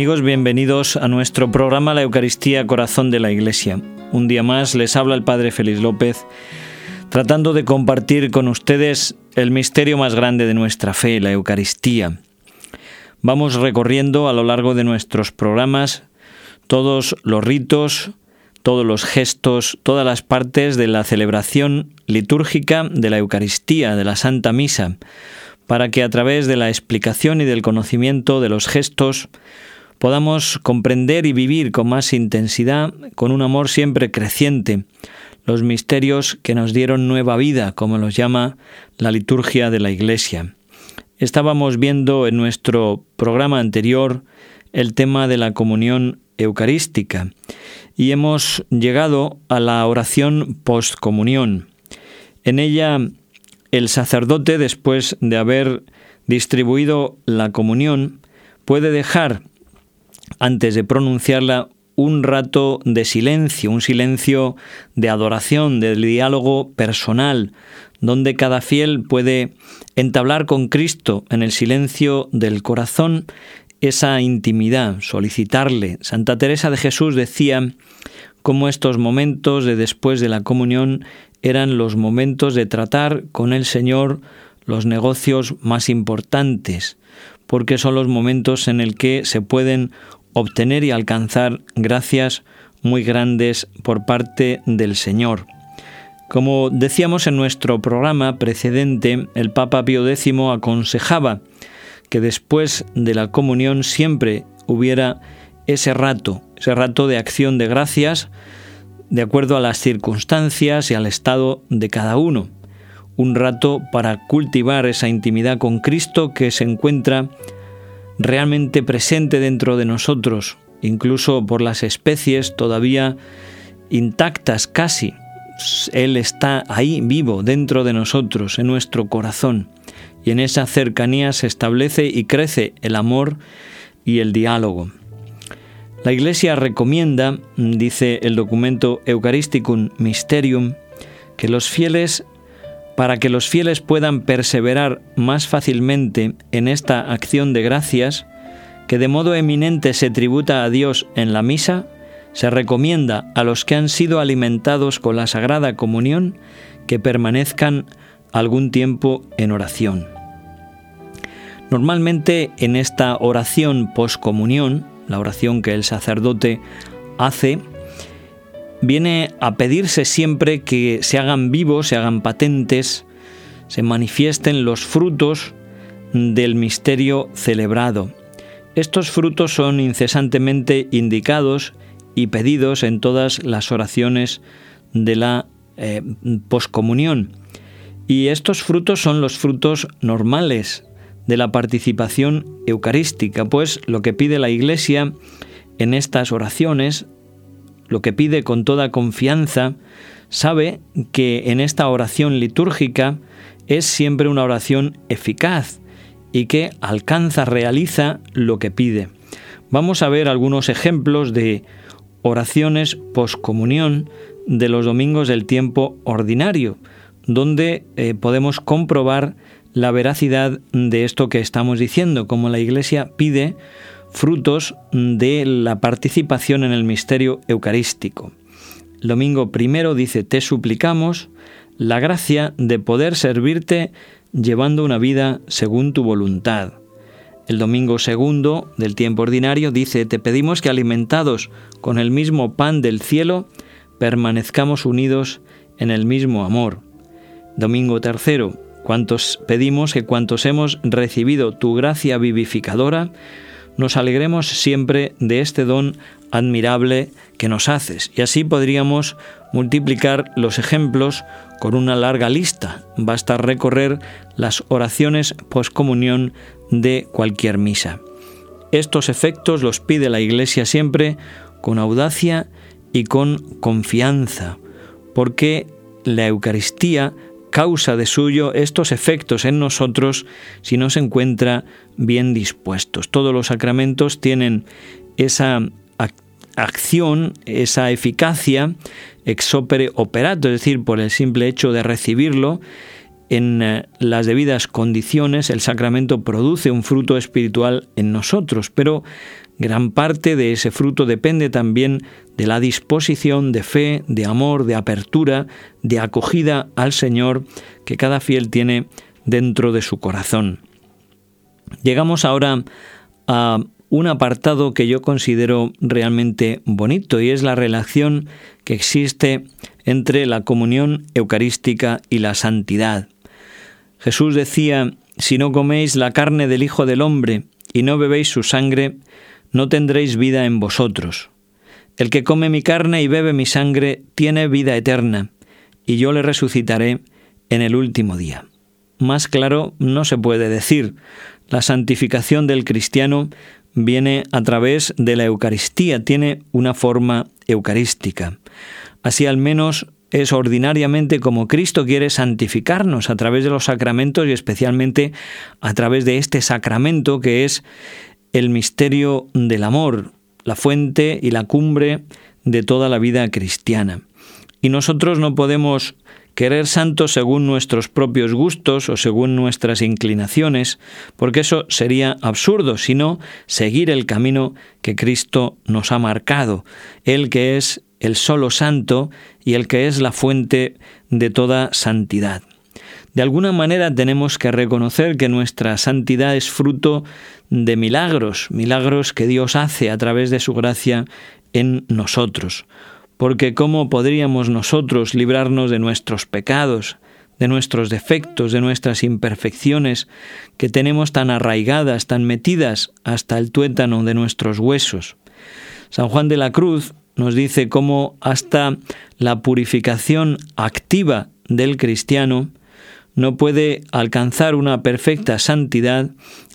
amigos, bienvenidos a nuestro programa La Eucaristía Corazón de la Iglesia. Un día más les habla el Padre Félix López, tratando de compartir con ustedes el misterio más grande de nuestra fe, la Eucaristía. Vamos recorriendo a lo largo de nuestros programas todos los ritos, todos los gestos, todas las partes de la celebración litúrgica de la Eucaristía, de la Santa Misa, para que a través de la explicación y del conocimiento de los gestos podamos comprender y vivir con más intensidad, con un amor siempre creciente, los misterios que nos dieron nueva vida, como los llama la liturgia de la Iglesia. Estábamos viendo en nuestro programa anterior el tema de la comunión eucarística y hemos llegado a la oración postcomunión. En ella el sacerdote, después de haber distribuido la comunión, puede dejar, antes de pronunciarla, un rato de silencio, un silencio de adoración, de diálogo personal, donde cada fiel puede entablar con Cristo en el silencio del corazón esa intimidad, solicitarle. Santa Teresa de Jesús decía cómo estos momentos de después de la comunión eran los momentos de tratar con el Señor los negocios más importantes, porque son los momentos en el que se pueden obtener y alcanzar gracias muy grandes por parte del Señor. Como decíamos en nuestro programa precedente, el Papa Pío X aconsejaba que después de la comunión siempre hubiera ese rato, ese rato de acción de gracias, de acuerdo a las circunstancias y al estado de cada uno. Un rato para cultivar esa intimidad con Cristo que se encuentra realmente presente dentro de nosotros, incluso por las especies todavía intactas casi. Él está ahí vivo dentro de nosotros, en nuestro corazón, y en esa cercanía se establece y crece el amor y el diálogo. La Iglesia recomienda, dice el documento Eucharisticum Mysterium, que los fieles, para que los fieles puedan perseverar más fácilmente en esta acción de gracias, que de modo eminente se tributa a Dios en la misa, se recomienda a los que han sido alimentados con la Sagrada Comunión que permanezcan algún tiempo en oración. Normalmente en esta oración poscomunión, la oración que el sacerdote hace, viene a pedirse siempre que se hagan vivos, se hagan patentes, se manifiesten los frutos del misterio celebrado. Estos frutos son incesantemente indicados y pedidos en todas las oraciones de la eh, poscomunión. Y estos frutos son los frutos normales de la participación eucarística, pues lo que pide la Iglesia en estas oraciones, lo que pide con toda confianza, sabe que en esta oración litúrgica es siempre una oración eficaz y que alcanza, realiza lo que pide. Vamos a ver algunos ejemplos de oraciones poscomunión de los domingos del tiempo ordinario, donde eh, podemos comprobar la veracidad de esto que estamos diciendo, como la Iglesia pide frutos de la participación en el misterio eucarístico. El domingo primero dice, te suplicamos la gracia de poder servirte llevando una vida según tu voluntad. El domingo segundo del tiempo ordinario dice, te pedimos que alimentados con el mismo pan del cielo, permanezcamos unidos en el mismo amor. Domingo tercero, Cuantos pedimos que cuantos hemos recibido tu gracia vivificadora, nos alegremos siempre de este don admirable que nos haces. Y así podríamos multiplicar los ejemplos con una larga lista. Basta recorrer las oraciones poscomunión de cualquier misa. Estos efectos los pide la Iglesia siempre con audacia y con confianza, porque la Eucaristía causa de suyo estos efectos en nosotros si no se encuentra bien dispuestos. Todos los sacramentos tienen esa acción, esa eficacia ex opere operato, es decir, por el simple hecho de recibirlo en eh, las debidas condiciones, el sacramento produce un fruto espiritual en nosotros, pero Gran parte de ese fruto depende también de la disposición de fe, de amor, de apertura, de acogida al Señor que cada fiel tiene dentro de su corazón. Llegamos ahora a un apartado que yo considero realmente bonito y es la relación que existe entre la comunión eucarística y la santidad. Jesús decía, si no coméis la carne del Hijo del Hombre y no bebéis su sangre, no tendréis vida en vosotros. El que come mi carne y bebe mi sangre tiene vida eterna, y yo le resucitaré en el último día. Más claro no se puede decir. La santificación del cristiano viene a través de la Eucaristía, tiene una forma eucarística. Así al menos es ordinariamente como Cristo quiere santificarnos a través de los sacramentos y especialmente a través de este sacramento que es el misterio del amor, la fuente y la cumbre de toda la vida cristiana. Y nosotros no podemos querer santos según nuestros propios gustos o según nuestras inclinaciones, porque eso sería absurdo, sino seguir el camino que Cristo nos ha marcado, el que es el solo santo y el que es la fuente de toda santidad. De alguna manera tenemos que reconocer que nuestra santidad es fruto de milagros, milagros que Dios hace a través de su gracia en nosotros. Porque ¿cómo podríamos nosotros librarnos de nuestros pecados, de nuestros defectos, de nuestras imperfecciones que tenemos tan arraigadas, tan metidas hasta el tuétano de nuestros huesos? San Juan de la Cruz nos dice cómo hasta la purificación activa del cristiano no puede alcanzar una perfecta santidad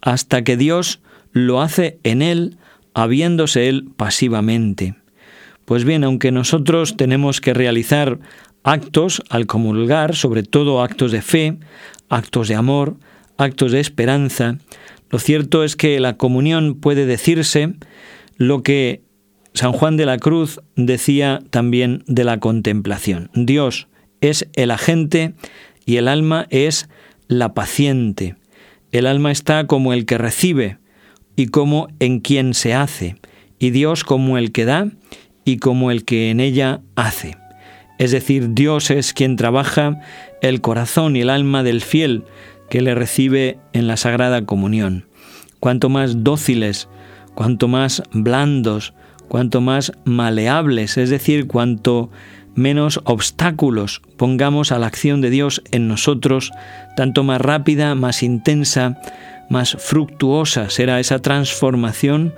hasta que Dios lo hace en él, habiéndose él pasivamente. Pues bien, aunque nosotros tenemos que realizar actos al comulgar, sobre todo actos de fe, actos de amor, actos de esperanza, lo cierto es que la comunión puede decirse lo que San Juan de la Cruz decía también de la contemplación. Dios es el agente y el alma es la paciente. El alma está como el que recibe y como en quien se hace, y Dios como el que da y como el que en ella hace. Es decir, Dios es quien trabaja el corazón y el alma del fiel que le recibe en la Sagrada Comunión. Cuanto más dóciles, cuanto más blandos, cuanto más maleables, es decir, cuanto menos obstáculos pongamos a la acción de Dios en nosotros, tanto más rápida, más intensa, más fructuosa será esa transformación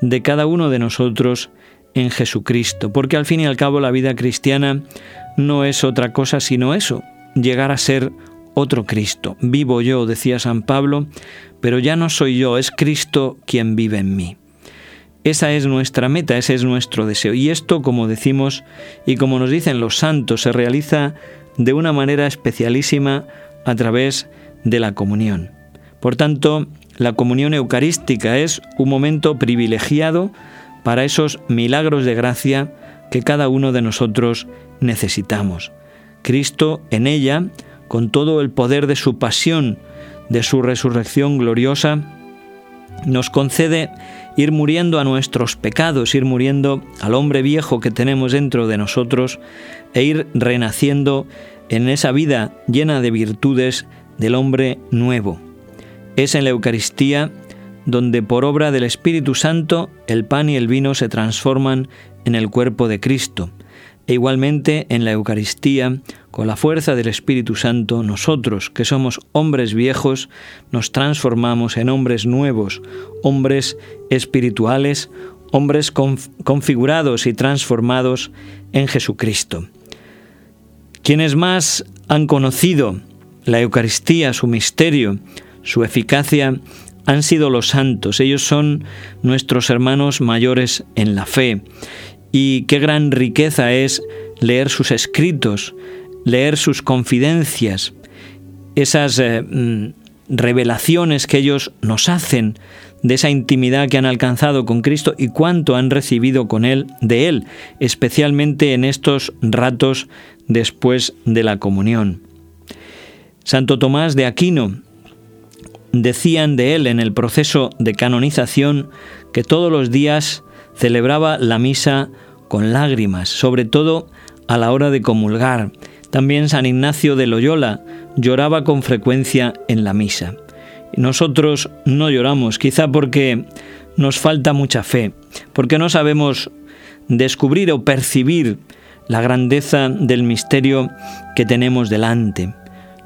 de cada uno de nosotros en Jesucristo, porque al fin y al cabo la vida cristiana no es otra cosa sino eso, llegar a ser otro Cristo. Vivo yo, decía San Pablo, pero ya no soy yo, es Cristo quien vive en mí. Esa es nuestra meta, ese es nuestro deseo. Y esto, como decimos y como nos dicen los santos, se realiza de una manera especialísima a través de la comunión. Por tanto, la comunión eucarística es un momento privilegiado para esos milagros de gracia que cada uno de nosotros necesitamos. Cristo en ella, con todo el poder de su pasión, de su resurrección gloriosa, nos concede ir muriendo a nuestros pecados, ir muriendo al hombre viejo que tenemos dentro de nosotros e ir renaciendo en esa vida llena de virtudes del hombre nuevo. Es en la Eucaristía donde por obra del Espíritu Santo el pan y el vino se transforman en el cuerpo de Cristo. E igualmente en la Eucaristía, con la fuerza del Espíritu Santo, nosotros, que somos hombres viejos, nos transformamos en hombres nuevos, hombres espirituales, hombres configurados y transformados en Jesucristo. Quienes más han conocido la Eucaristía, su misterio, su eficacia, han sido los santos. Ellos son nuestros hermanos mayores en la fe y qué gran riqueza es leer sus escritos, leer sus confidencias, esas eh, mm, revelaciones que ellos nos hacen de esa intimidad que han alcanzado con Cristo y cuánto han recibido con él de él, especialmente en estos ratos después de la comunión. Santo Tomás de Aquino decían de él en el proceso de canonización que todos los días celebraba la misa con lágrimas, sobre todo a la hora de comulgar. También San Ignacio de Loyola lloraba con frecuencia en la misa. Nosotros no lloramos, quizá porque nos falta mucha fe, porque no sabemos descubrir o percibir la grandeza del misterio que tenemos delante.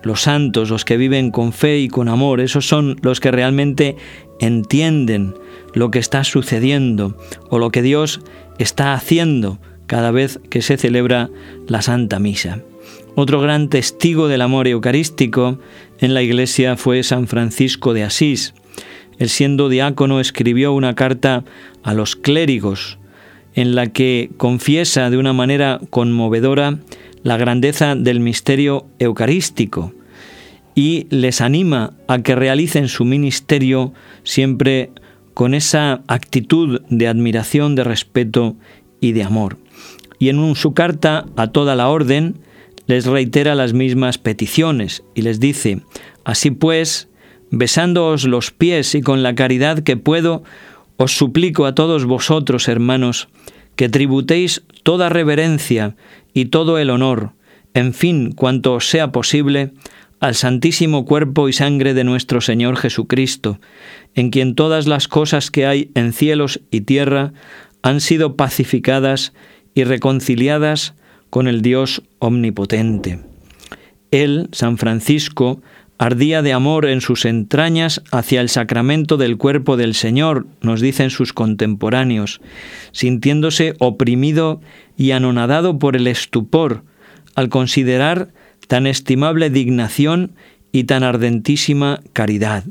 Los santos, los que viven con fe y con amor, esos son los que realmente entienden lo que está sucediendo o lo que Dios está haciendo cada vez que se celebra la Santa Misa. Otro gran testigo del amor eucarístico en la Iglesia fue San Francisco de Asís. Él siendo diácono escribió una carta a los clérigos en la que confiesa de una manera conmovedora la grandeza del misterio eucarístico y les anima a que realicen su ministerio siempre con esa actitud de admiración, de respeto y de amor. Y en su carta a toda la orden les reitera las mismas peticiones y les dice, así pues, besándoos los pies y con la caridad que puedo, os suplico a todos vosotros, hermanos, que tributéis toda reverencia y todo el honor, en fin, cuanto os sea posible, al Santísimo Cuerpo y Sangre de nuestro Señor Jesucristo, en quien todas las cosas que hay en cielos y tierra han sido pacificadas y reconciliadas con el Dios omnipotente. Él, San Francisco, ardía de amor en sus entrañas hacia el sacramento del cuerpo del Señor, nos dicen sus contemporáneos, sintiéndose oprimido y anonadado por el estupor al considerar tan estimable dignación y tan ardentísima caridad.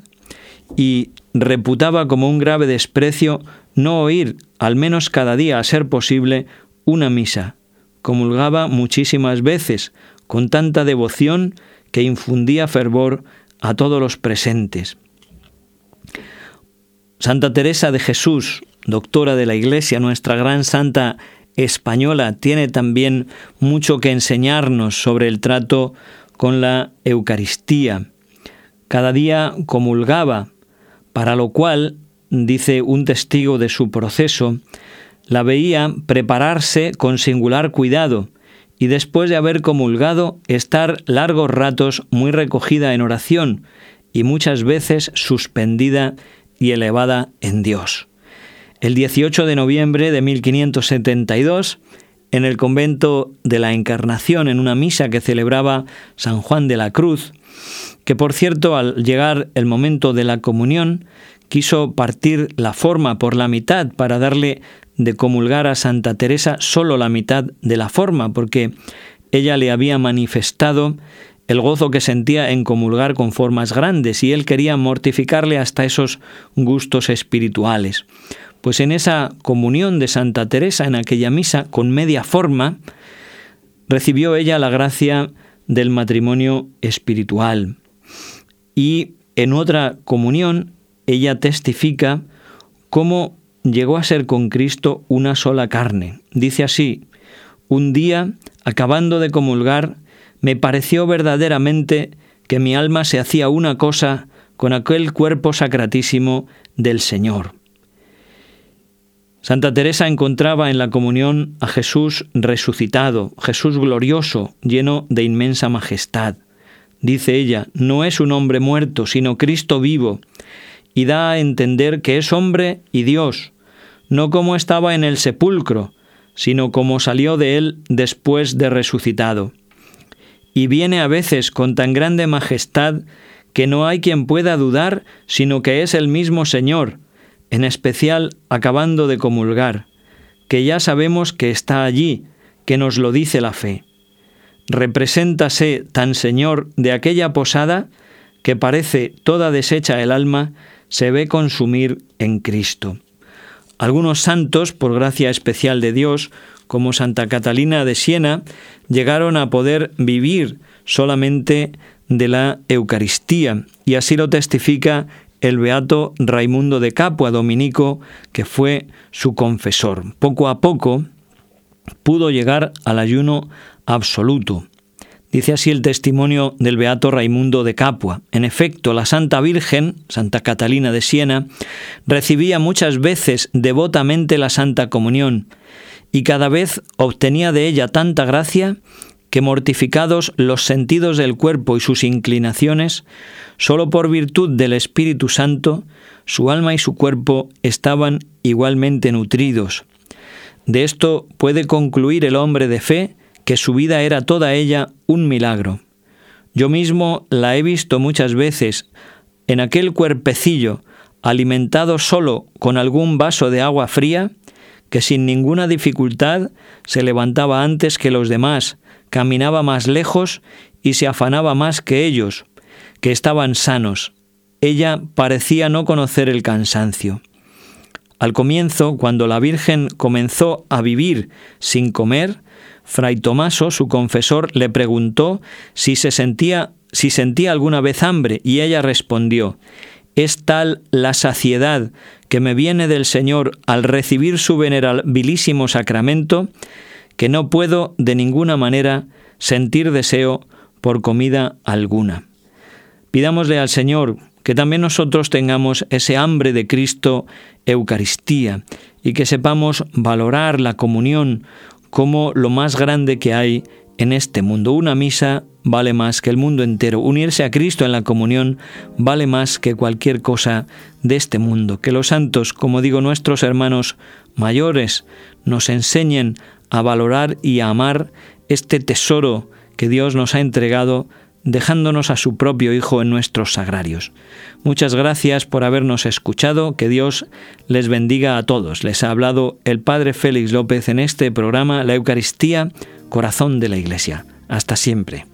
Y reputaba como un grave desprecio no oír, al menos cada día a ser posible, una misa. Comulgaba muchísimas veces, con tanta devoción que infundía fervor a todos los presentes. Santa Teresa de Jesús, doctora de la Iglesia, nuestra gran santa española, tiene también mucho que enseñarnos sobre el trato con la Eucaristía. Cada día comulgaba, para lo cual, dice un testigo de su proceso, la veía prepararse con singular cuidado, y después de haber comulgado estar largos ratos muy recogida en oración y muchas veces suspendida y elevada en Dios. El 18 de noviembre de 1572, en el convento de la Encarnación, en una misa que celebraba San Juan de la Cruz, que por cierto al llegar el momento de la comunión, quiso partir la forma por la mitad para darle de comulgar a Santa Teresa solo la mitad de la forma, porque ella le había manifestado el gozo que sentía en comulgar con formas grandes y él quería mortificarle hasta esos gustos espirituales. Pues en esa comunión de Santa Teresa, en aquella misa con media forma, recibió ella la gracia del matrimonio espiritual. Y en otra comunión, ella testifica cómo llegó a ser con Cristo una sola carne. Dice así, un día, acabando de comulgar, me pareció verdaderamente que mi alma se hacía una cosa con aquel cuerpo sacratísimo del Señor. Santa Teresa encontraba en la comunión a Jesús resucitado, Jesús glorioso, lleno de inmensa majestad. Dice ella, no es un hombre muerto, sino Cristo vivo, y da a entender que es hombre y Dios, no como estaba en el sepulcro, sino como salió de él después de resucitado. Y viene a veces con tan grande majestad que no hay quien pueda dudar, sino que es el mismo Señor, en especial acabando de comulgar, que ya sabemos que está allí, que nos lo dice la fe. Represéntase tan Señor de aquella posada que parece toda deshecha el alma, se ve consumir en Cristo. Algunos santos, por gracia especial de Dios, como Santa Catalina de Siena, llegaron a poder vivir solamente de la Eucaristía, y así lo testifica el beato Raimundo de Capua, dominico, que fue su confesor. Poco a poco pudo llegar al ayuno absoluto. Dice así el testimonio del beato Raimundo de Capua. En efecto, la Santa Virgen, Santa Catalina de Siena, recibía muchas veces devotamente la Santa Comunión y cada vez obtenía de ella tanta gracia que mortificados los sentidos del cuerpo y sus inclinaciones, sólo por virtud del Espíritu Santo, su alma y su cuerpo estaban igualmente nutridos. De esto puede concluir el hombre de fe que su vida era toda ella un milagro. Yo mismo la he visto muchas veces en aquel cuerpecillo alimentado solo con algún vaso de agua fría, que sin ninguna dificultad se levantaba antes que los demás, caminaba más lejos y se afanaba más que ellos, que estaban sanos. Ella parecía no conocer el cansancio. Al comienzo, cuando la Virgen comenzó a vivir sin comer, Fray Tomaso, su confesor, le preguntó si se sentía si sentía alguna vez hambre y ella respondió: Es tal la saciedad que me viene del Señor al recibir su venerabilísimo sacramento que no puedo de ninguna manera sentir deseo por comida alguna. Pidámosle al Señor que también nosotros tengamos ese hambre de Cristo Eucaristía y que sepamos valorar la comunión como lo más grande que hay en este mundo. Una misa vale más que el mundo entero. Unirse a Cristo en la comunión vale más que cualquier cosa de este mundo. Que los santos, como digo, nuestros hermanos mayores, nos enseñen a valorar y a amar este tesoro que Dios nos ha entregado dejándonos a su propio Hijo en nuestros sagrarios. Muchas gracias por habernos escuchado, que Dios les bendiga a todos. Les ha hablado el Padre Félix López en este programa La Eucaristía, Corazón de la Iglesia. Hasta siempre.